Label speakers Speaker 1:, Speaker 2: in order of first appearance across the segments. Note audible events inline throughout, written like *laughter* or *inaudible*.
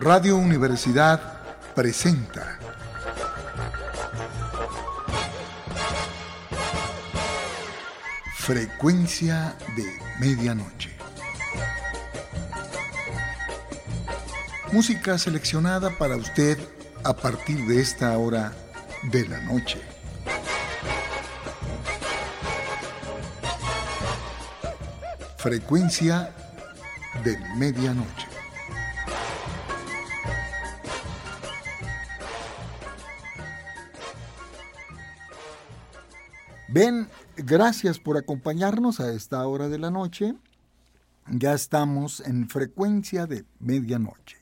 Speaker 1: Radio Universidad presenta Frecuencia de Medianoche. Música seleccionada para usted a partir de esta hora de la noche. Frecuencia de Medianoche. Ven, gracias por acompañarnos a esta hora de la noche. Ya estamos en frecuencia de medianoche.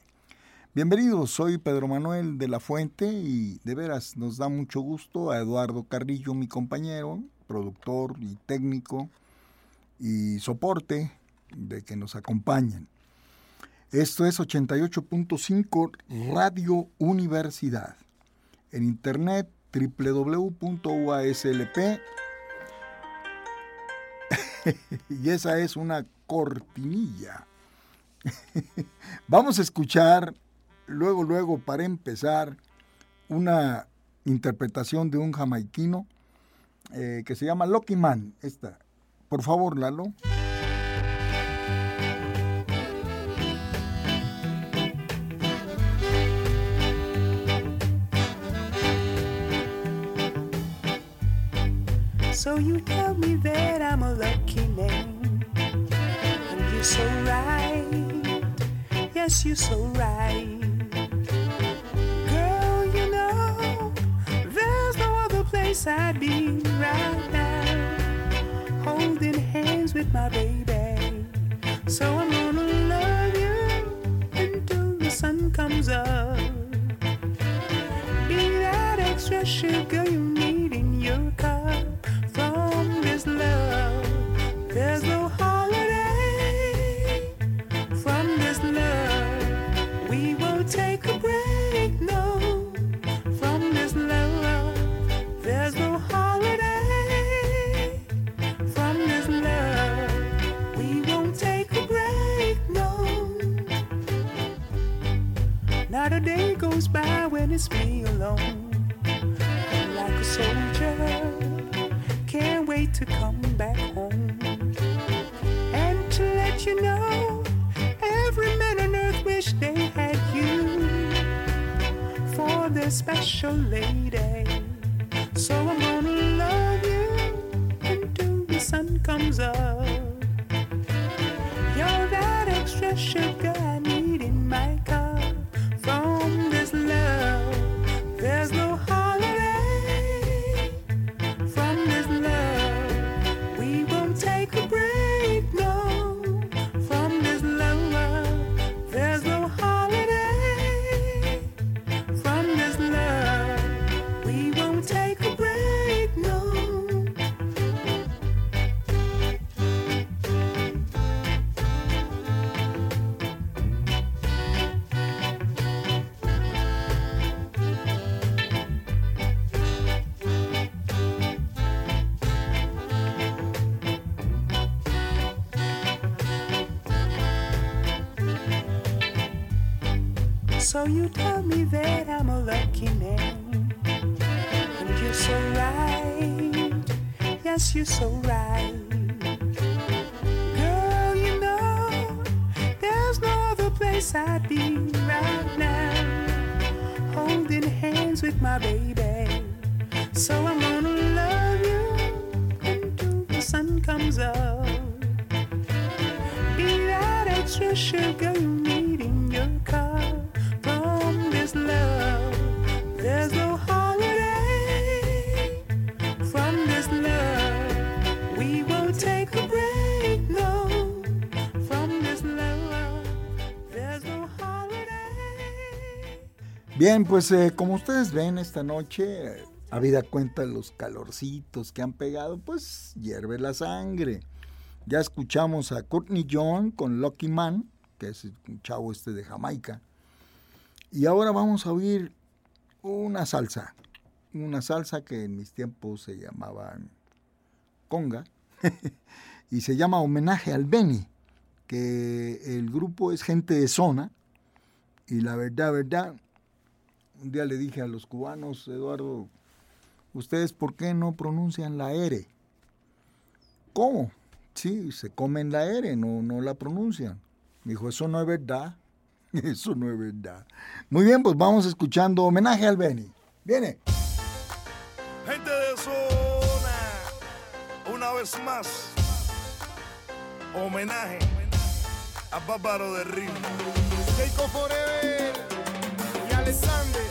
Speaker 1: Bienvenidos, soy Pedro Manuel de la Fuente y de veras nos da mucho gusto a Eduardo Carrillo, mi compañero, productor y técnico y soporte de que nos acompañen. Esto es 88.5 Radio Universidad. En internet www.uaslp *laughs* y esa es una cortinilla. *laughs* Vamos a escuchar luego, luego, para empezar, una interpretación de un jamaiquino eh, que se llama Lucky Man. Esta. Por favor, Lalo.
Speaker 2: So you tell me that I'm a lucky man. And you're so right. Yes, you're so right. Girl, you know, there's no other place I'd be right now. Holding hands with my baby. So I'm gonna love you until the sun comes up. Be that extra sugar you need by me alone. I'm like a soldier, can't wait to come back home. And to let you know, every man on earth wish they had you for their special lady. So I'm gonna love you until the sun comes up. You're that extra sugar You tell me that I'm a lucky man. And you're so right. Yes, you're so right. Girl, you know, there's no other place I'd be right now. Holding hands with my baby.
Speaker 1: Pues eh, como ustedes ven esta noche, eh, habida cuenta los calorcitos que han pegado, pues hierve la sangre. Ya escuchamos a Courtney John con Lucky Man, que es un chavo este de Jamaica. Y ahora vamos a oír una salsa, una salsa que en mis tiempos se llamaba conga *laughs* y se llama Homenaje al Beni, que el grupo es gente de zona y la verdad, verdad, un día le dije a los cubanos, Eduardo, ¿ustedes por qué no pronuncian la R? ¿Cómo? Sí, se comen la R, no, no la pronuncian. Me dijo, eso no es verdad. *laughs* Eso no es verdad. Muy bien, pues vamos escuchando homenaje al Benny. Viene.
Speaker 3: Gente de zona, una vez más, homenaje a Bárbaro de Río.
Speaker 4: Keiko Forever y Alexander.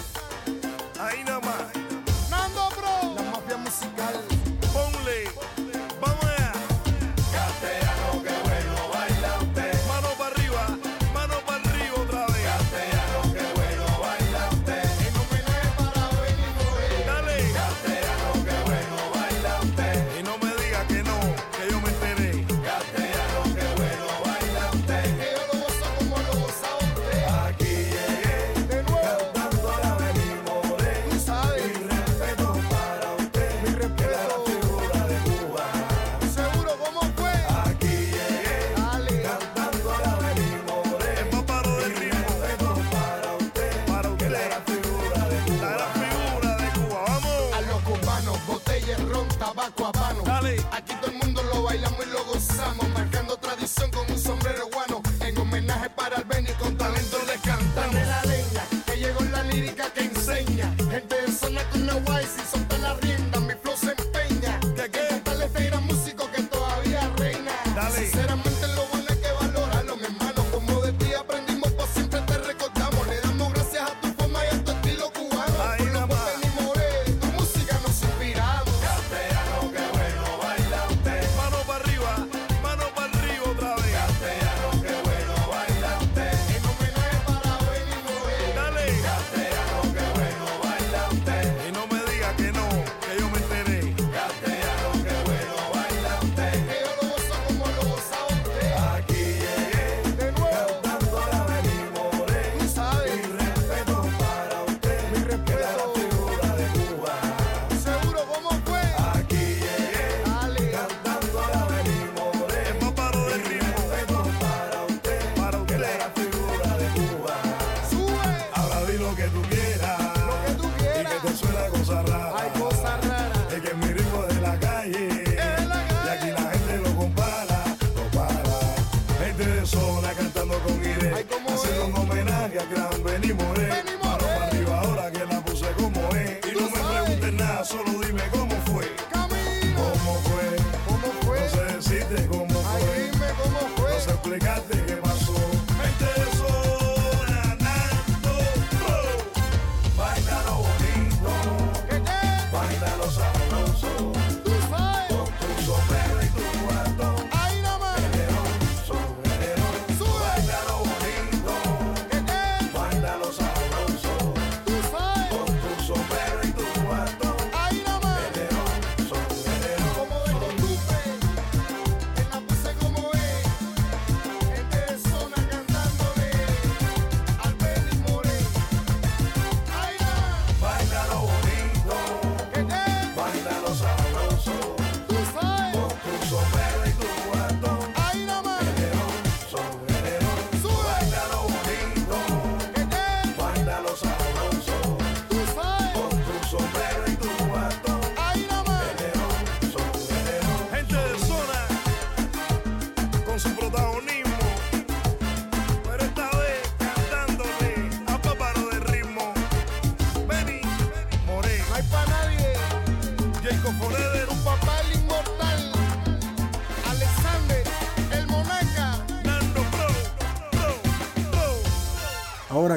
Speaker 3: Maite
Speaker 4: de zona
Speaker 3: cantando con Irene, haciendo un homenaje a Gran Benny Moreno.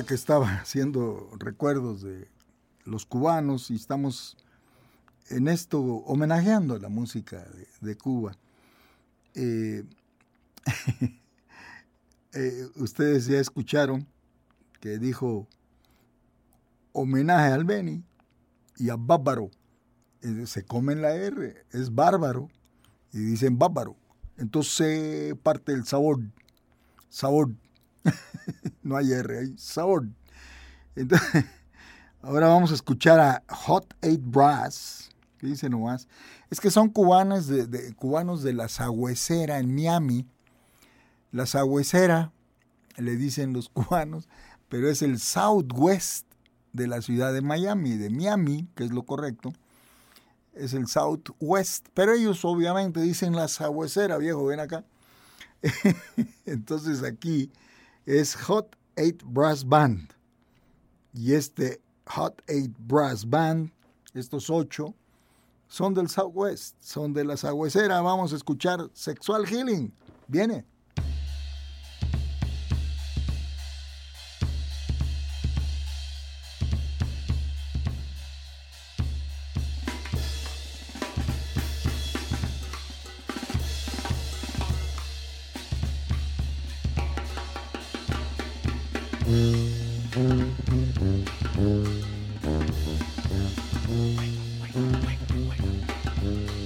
Speaker 3: que
Speaker 1: estaba *laughs* haciendo recuerdos de los cubanos y estamos en esto homenajeando la música de, Cuba. Eh, *laughs* eh, ustedes ya escucharon que dijo homenaje al Beni y a Bárbaro. Eh, se comen la R, es bárbaro y dicen bárbaro. Entonces parte el sabor, sabor. *laughs* no hay R, hay Sword. Entonces, *laughs* ahora vamos a escuchar a Hot Eight Brass. ¿Qué dice nomás? Es que son cubanos de, de cubanos de la Sagüecera en Miami. La Sagüecera, le dicen los *laughs* cubanos, pero es el Southwest de la ciudad de Miami, de Miami, que es lo correcto. Es el Southwest. Pero ellos obviamente dicen la Sagüecera, viejo, ven acá. Entonces aquí es Hot 8 Brass Band. Y este Hot 8 Brass Band, estos ocho, son del Southwest, son de la Sagüecera. Vamos a escuchar Sexual Healing. Viene.
Speaker 5: Thank you.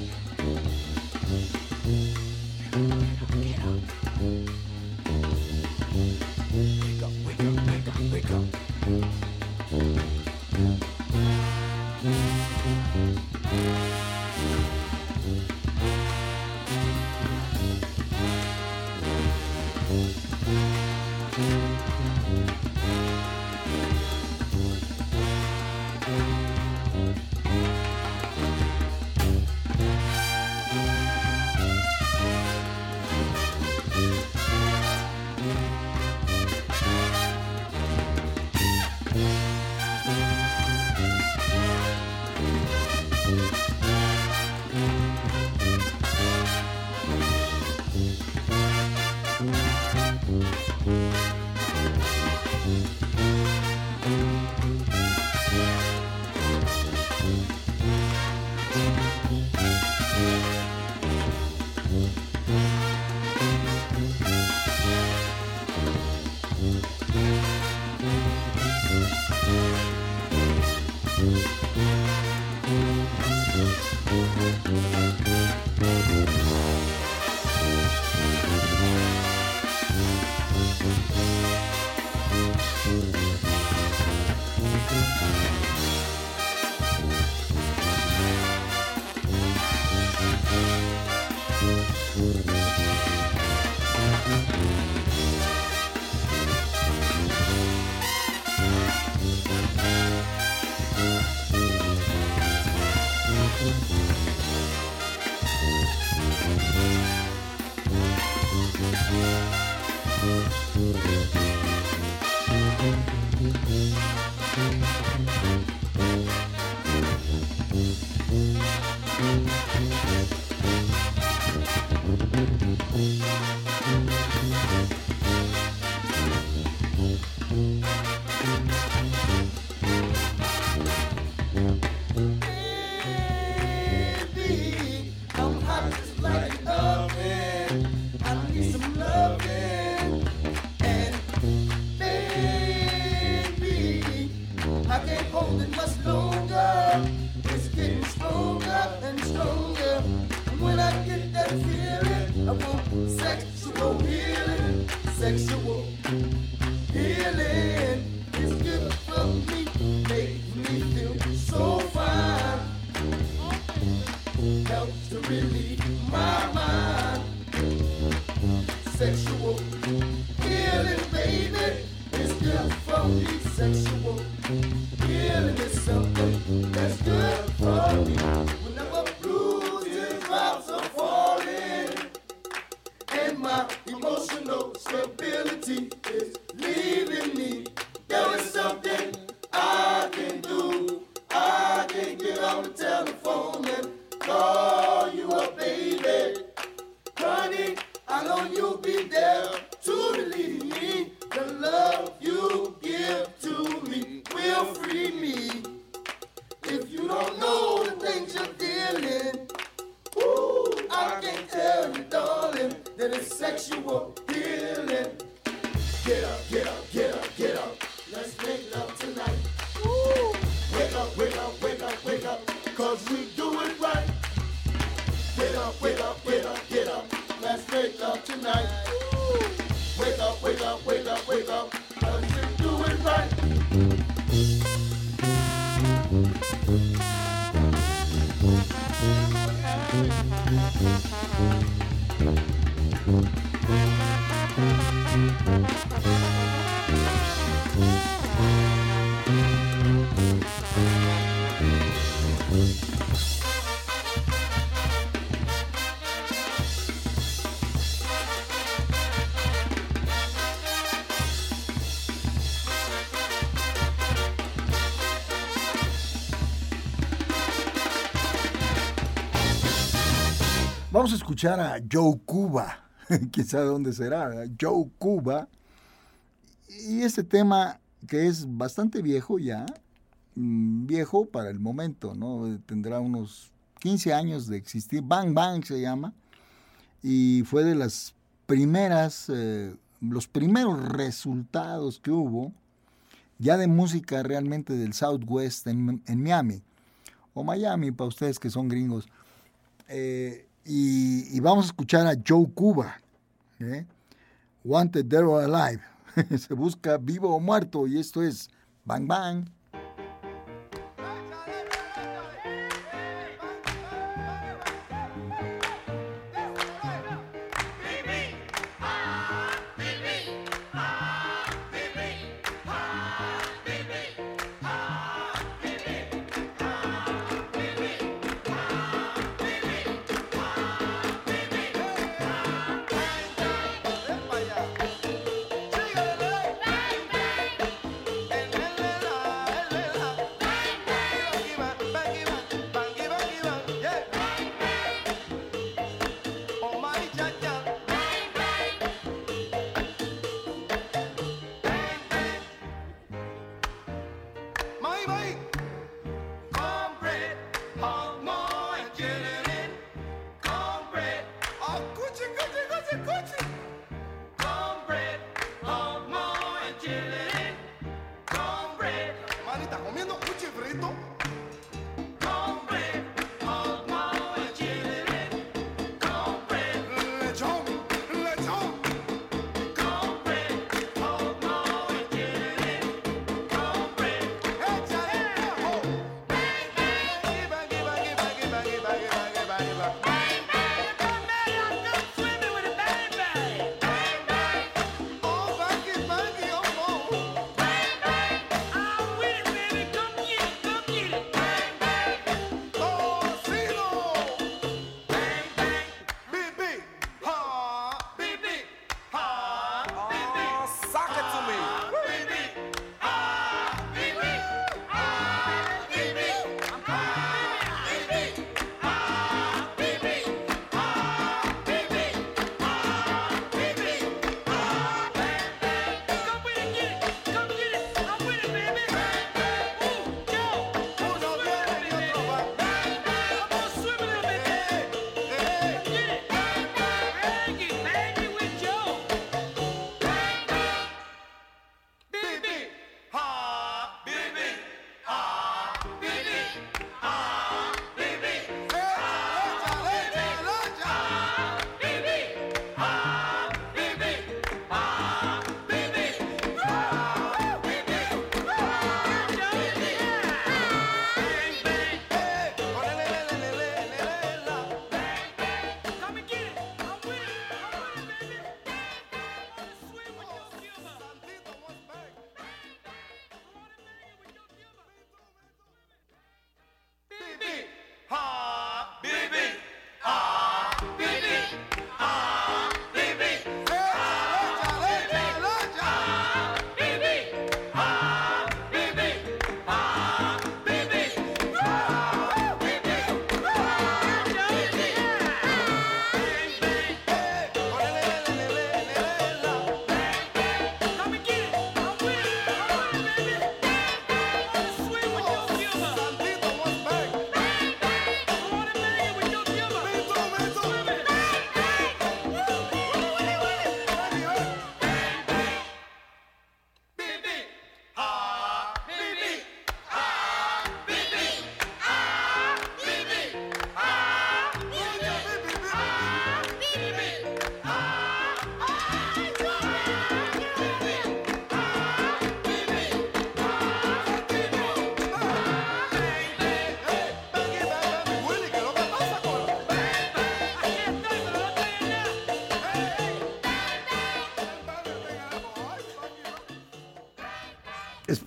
Speaker 1: Vamos a escuchar a Joe Cuba. *laughs* Quién sabe dónde será. Joe Cuba. Y este tema que es bastante viejo ya, mm, viejo para el momento, ¿no? Tendrá unos 15 años de existir. Bang Bang se llama. Y fue de las primeras, eh, los primeros resultados que hubo ya de música realmente del Southwest en, en Miami. O Miami, para ustedes que son gringos. Eh, y, vamos a escuchar a Joe Cuba. ¿eh? Wanted Dead or Alive. *laughs* Se busca vivo o muerto. Y esto es Bang Bang.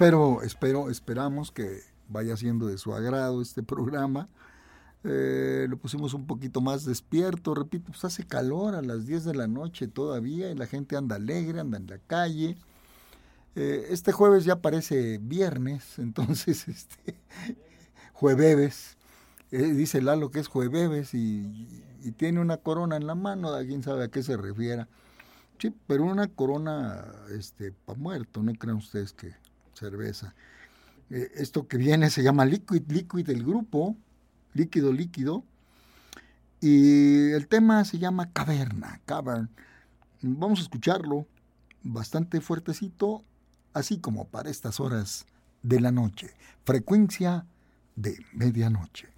Speaker 1: Espero, espero, esperamos que vaya siendo de su agrado este programa. Eh, lo pusimos un poquito más despierto, repito, pues hace calor a las 10 de la noche todavía y la gente anda alegre, anda en la calle. Eh, este jueves ya parece viernes, *laughs* entonces este jueves. Eh, dice Lalo que es jueves y, tiene una corona en la mano, alguien sabe a qué se refiera. Sí, pero una corona este para muerto, no crean ustedes que cerveza. Eh, esto que viene se llama Liquid Liquid el grupo, líquido líquido. Y el tema se llama Caverna, Cavern. Vamos a escucharlo bastante fuertecito, así como para estas horas de la noche. Frecuencia de medianoche.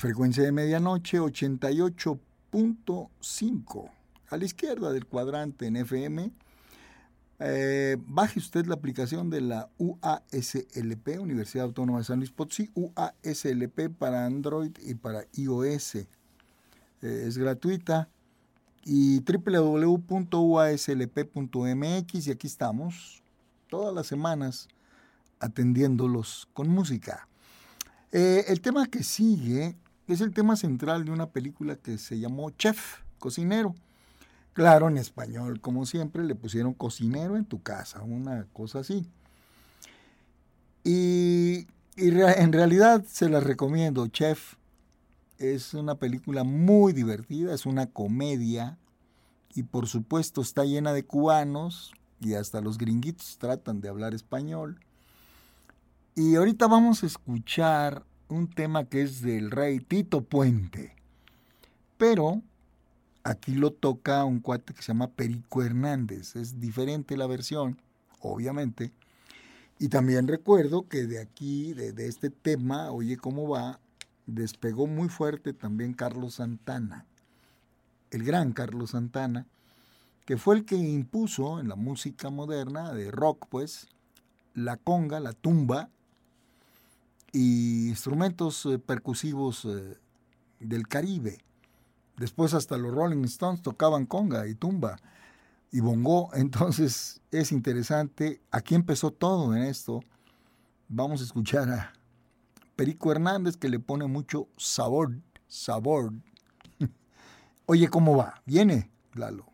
Speaker 1: Frecuencia de medianoche 88.5. A la izquierda del cuadrante en FM. Eh, baje usted la aplicación de la UASLP, Universidad Autónoma de San Luis Potosí, UASLP para Android y para iOS. Eh, es gratuita. Y www.uaslp.mx y aquí estamos todas las semanas atendiéndolos con música. Eh, el tema que sigue es el tema central de una película que se llamó Chef, cocinero. Claro, en español, como siempre, le pusieron cocinero en tu casa, una cosa así. Y, en realidad se las recomiendo. Chef es una película muy divertida, es una comedia y por supuesto está llena de cubanos y hasta los gringuitos tratan de hablar español. Y ahorita vamos a escuchar un tema que es del rey Tito Puente. Pero aquí lo toca un cuate que se llama Perico Hernández. Es diferente la versión, obviamente. Y también recuerdo que de aquí, de, de este tema, Oye cómo va, despegó muy fuerte también Carlos Santana. El gran Carlos Santana, que fue el que impuso en la música moderna, de rock pues, la conga, la tumba, y instrumentos eh, percusivos eh, del Caribe. Después hasta los Rolling Stones tocaban conga y tumba y bongo. *laughs* Entonces es interesante. Aquí empezó todo en esto. Vamos a escuchar a Perico Hernández que le pone mucho sabor, sabor. *laughs* Oye, ¿cómo va? ¿Viene, Lalo?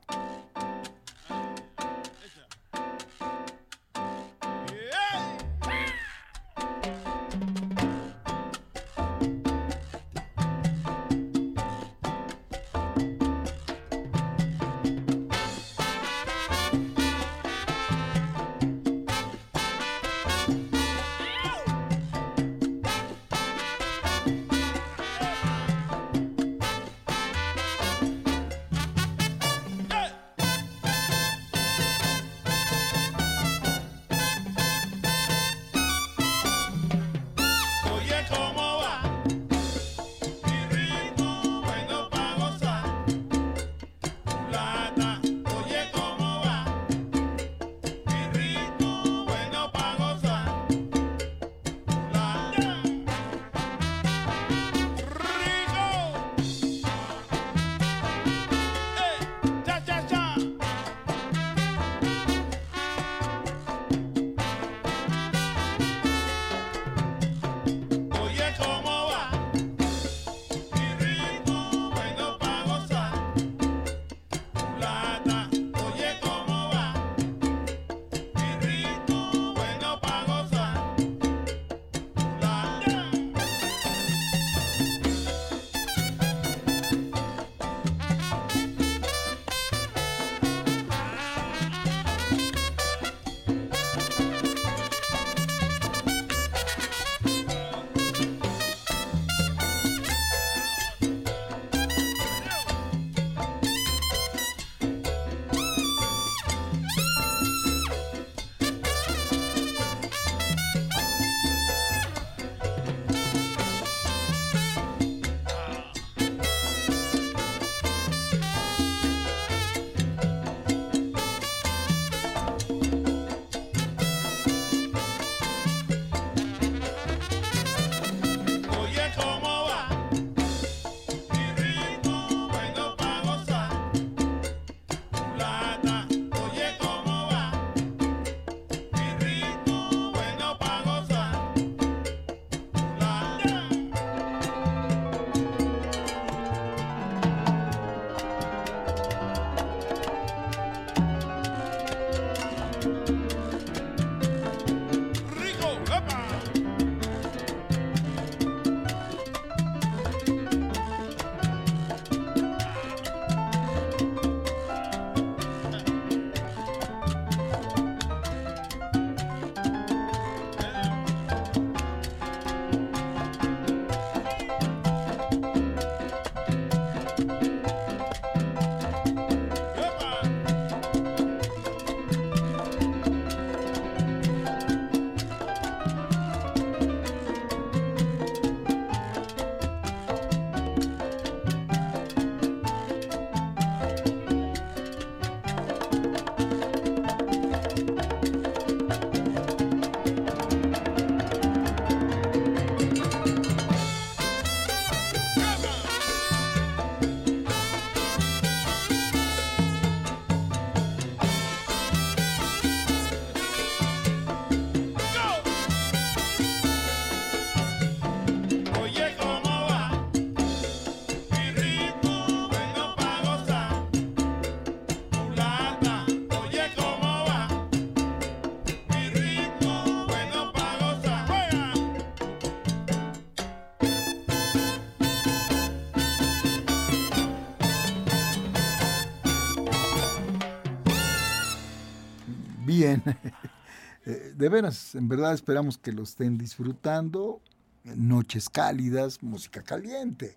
Speaker 1: *laughs* De veras, en verdad esperamos que lo estén disfrutando. Noches cálidas, música caliente.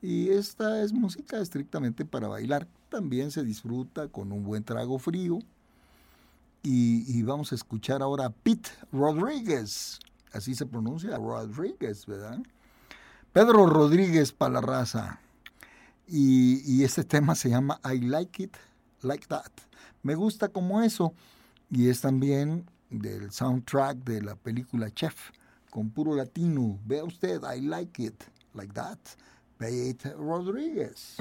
Speaker 1: Y esta es música estrictamente para bailar. También se disfruta con un buen trago frío. Y, vamos a escuchar ahora a Pete Rodríguez. Así se pronuncia, Rodríguez, ¿verdad? Pedro Rodríguez para la raza. Y este tema se llama I Like It Like That. Me gusta como eso. Y es también del soundtrack de la película Chef, con puro latino. Vea usted, I Like It Like That. Pete Rodríguez.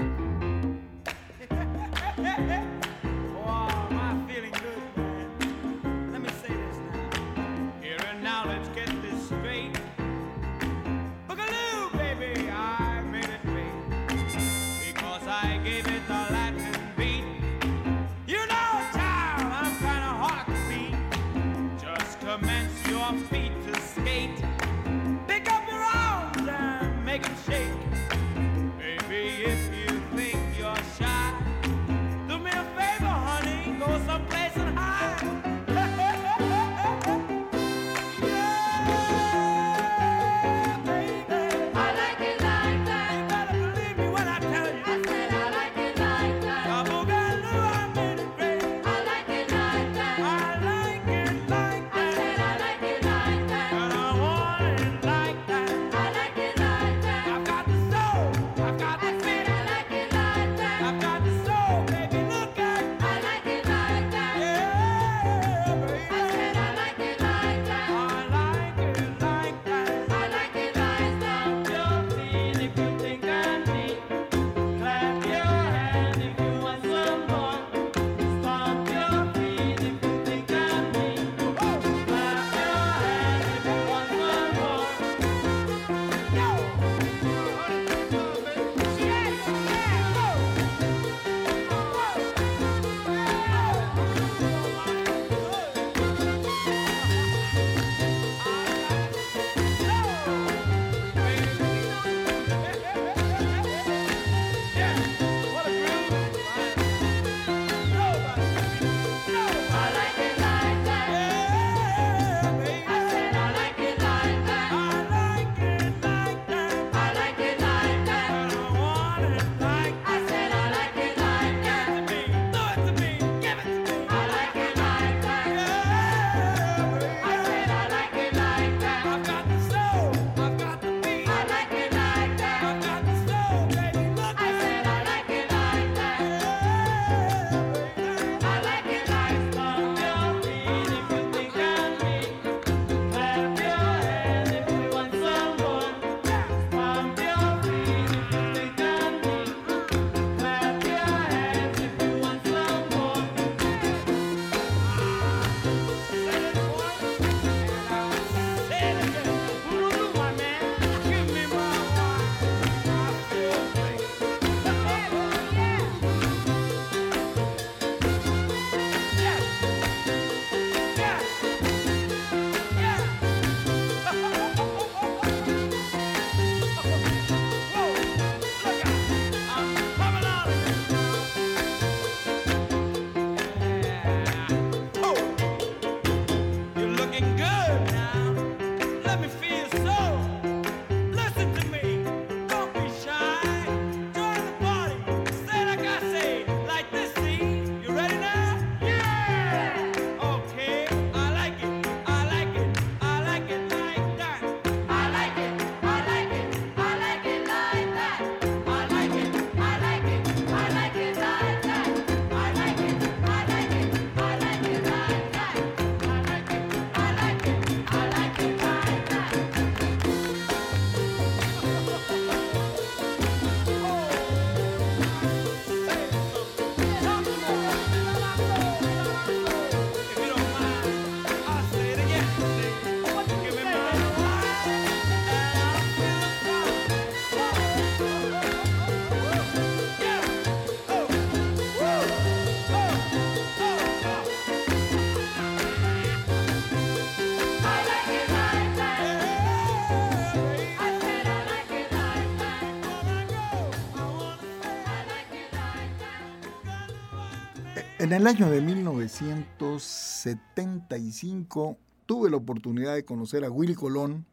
Speaker 1: En el año de 1975 tuve la oportunidad de conocer a Willy Colón,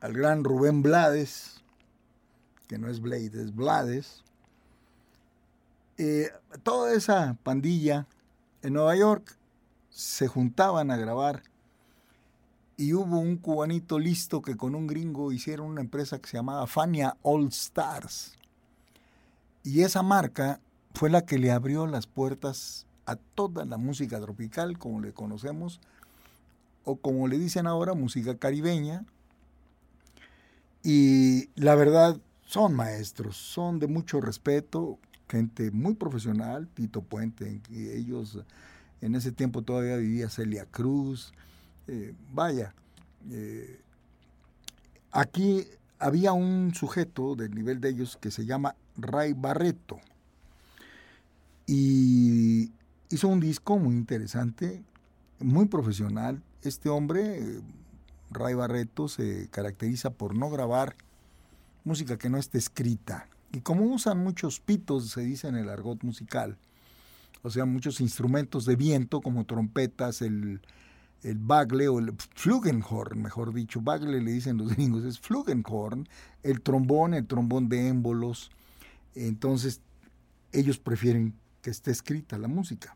Speaker 1: al gran Rubén Blades, que no es Blade, es Blades. Eh, toda esa pandilla en Nueva York se juntaban a grabar y hubo un cubanito listo que con un gringo hicieron una empresa que se llamaba Fania All Stars. Y esa marca fue la que le abrió las puertas a toda la música tropical, como le conocemos, o como le dicen ahora, música caribeña. Y la verdad, son maestros, son de mucho respeto, gente muy profesional, Tito Puente, ellos en ese tiempo todavía vivía Celia Cruz, eh, vaya, eh, aquí había un sujeto del nivel de ellos que se llama Ray Barreto y hizo un disco muy interesante, muy profesional. Este hombre, Ray Barreto, se caracteriza por no grabar música que no esté escrita. Y como usan muchos pitos, se dice en el argot musical, o sea, muchos instrumentos de viento como trompetas, el, el bagle o el flugenhorn, mejor dicho, bagle le dicen los *laughs* gringos, es flugenhorn, el trombón, el trombón de émbolos. Entonces, ellos prefieren que esté escrita la música.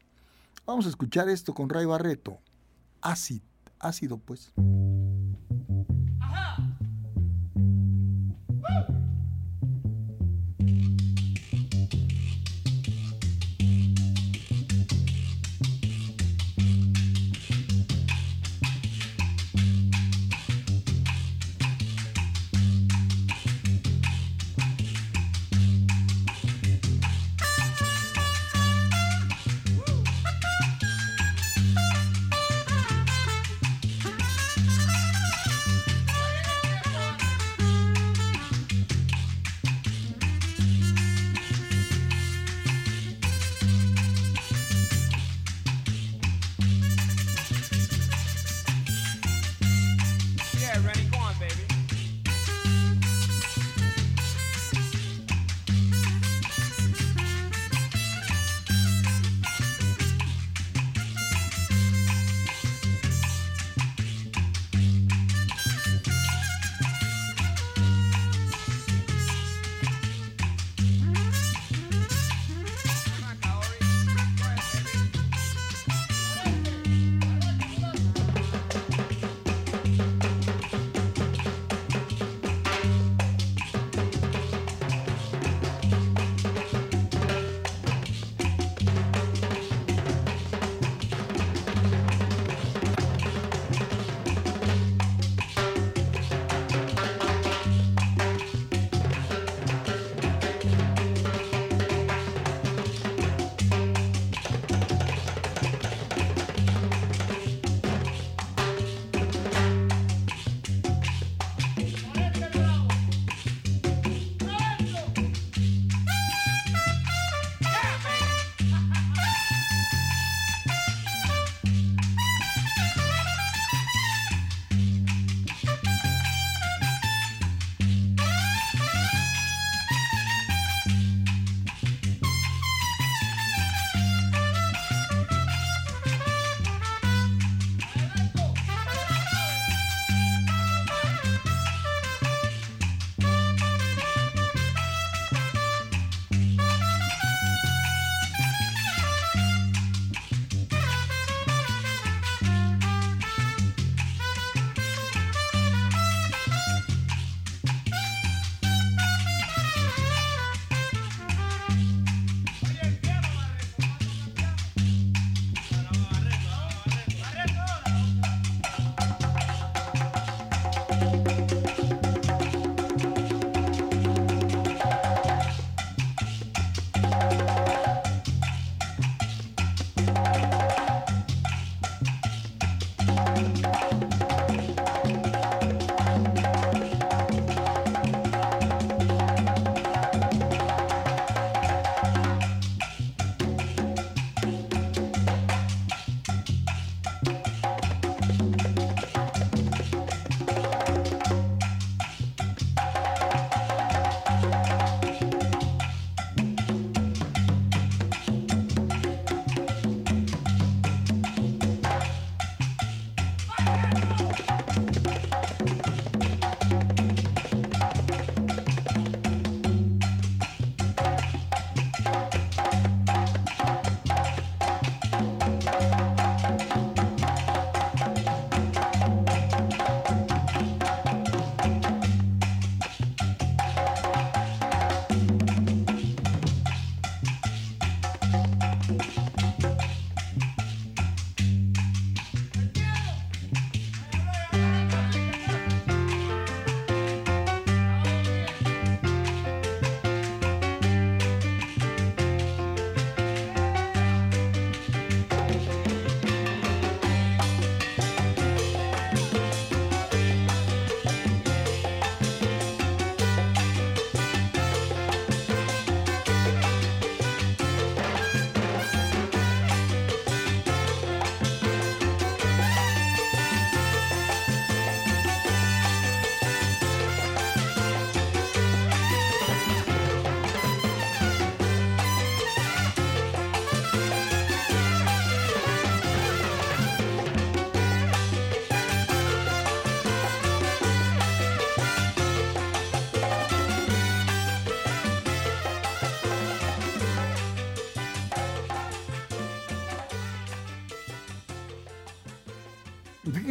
Speaker 1: Vamos a escuchar esto con Ray Barreto. Ácido, ácido pues.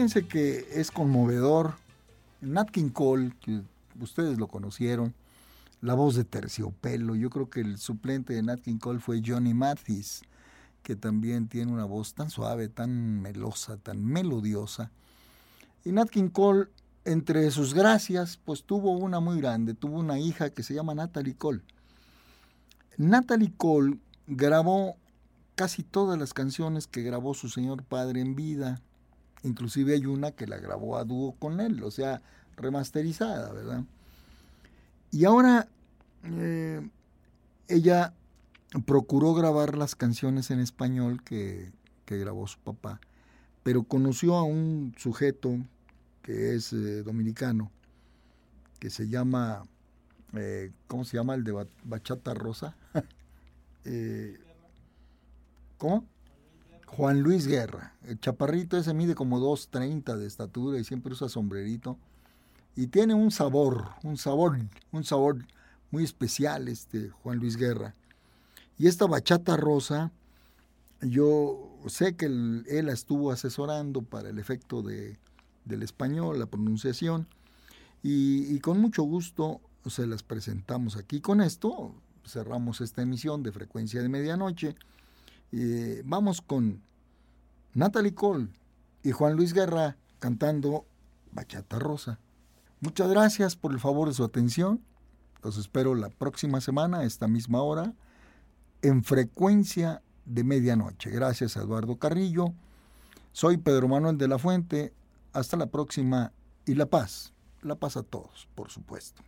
Speaker 1: Fíjense que es conmovedor. Nat King Cole, que ustedes lo conocieron, la voz de terciopelo. Yo creo que el suplente de Nat King Cole fue Johnny Mathis, que también tiene una voz tan suave, tan melosa, tan melodiosa. Y Nat King Cole, entre sus gracias, pues tuvo una muy grande. Tuvo una hija que se llama Natalie Cole. Natalie Cole grabó casi todas las canciones que grabó su señor padre en vida. Inclusive hay una que la grabó a dúo con él, o sea, remasterizada, ¿verdad? Y ahora eh, ella procuró grabar las canciones en español que, que grabó su papá, pero conoció a un sujeto que es eh, dominicano, que se llama, eh, ¿cómo se llama el de Ba- Bachata Rosa? *laughs* ¿Cómo? Juan Luis Guerra. El chaparrito ese mide como 2.30 de estatura y siempre usa sombrerito. Y tiene un sabor, un sabor, un sabor muy especial este Juan Luis Guerra. Y esta bachata rosa, yo sé que él, la estuvo asesorando para el efecto de, del español, la pronunciación, y, y con mucho gusto se las presentamos aquí. Con esto cerramos esta emisión de Frecuencia de Medianoche. Vamos con Natalie Cole y Juan Luis Guerra cantando Bachata Rosa. Muchas gracias por el favor de su atención. Los espero la próxima semana a esta misma hora en Frecuencia de Medianoche. Gracias a Eduardo Carrillo. Soy Pedro Manuel de la Fuente. Hasta la próxima y la paz. La paz a todos, por supuesto.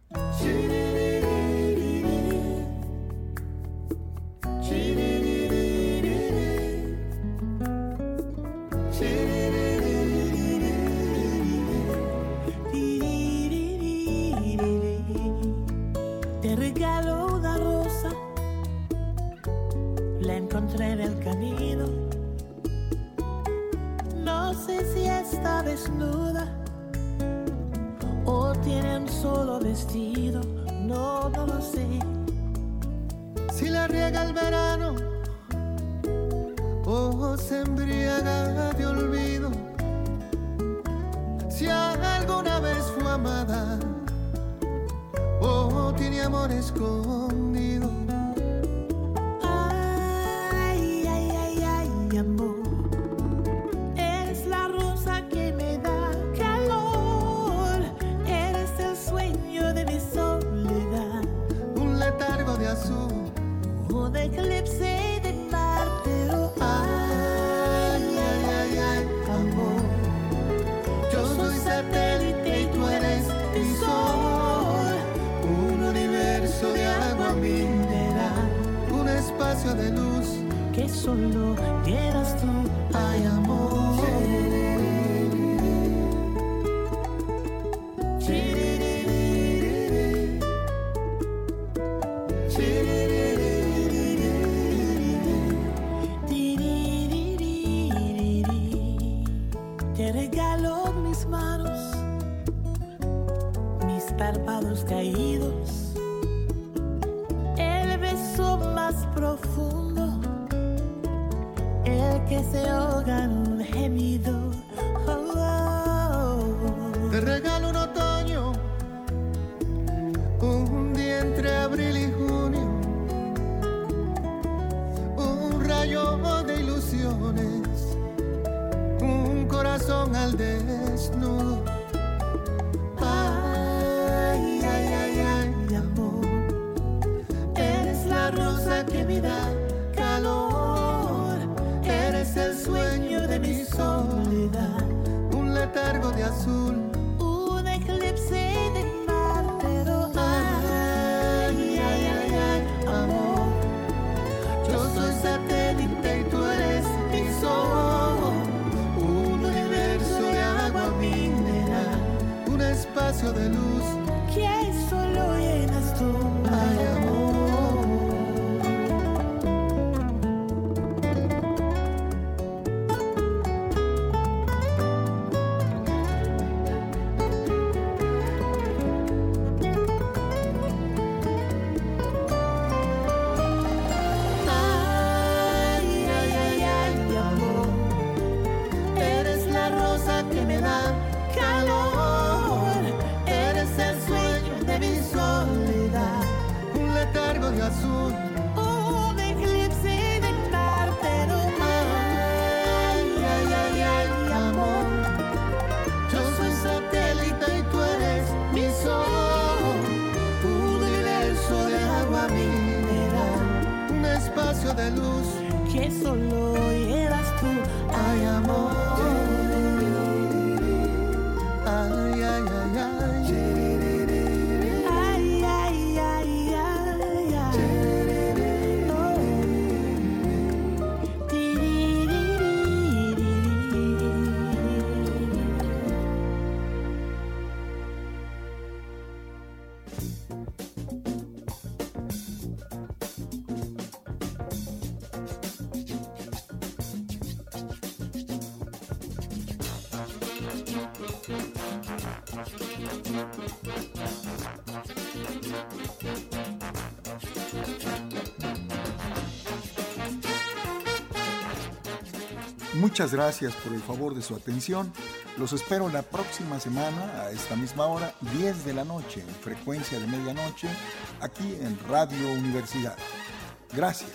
Speaker 6: Párpados caídos, el beso más profundo, el que se
Speaker 1: Muchas gracias por el favor de su atención. Los espero la próxima semana a esta misma hora, 10 de la noche, en frecuencia de medianoche, aquí en Radio Universidad. Gracias.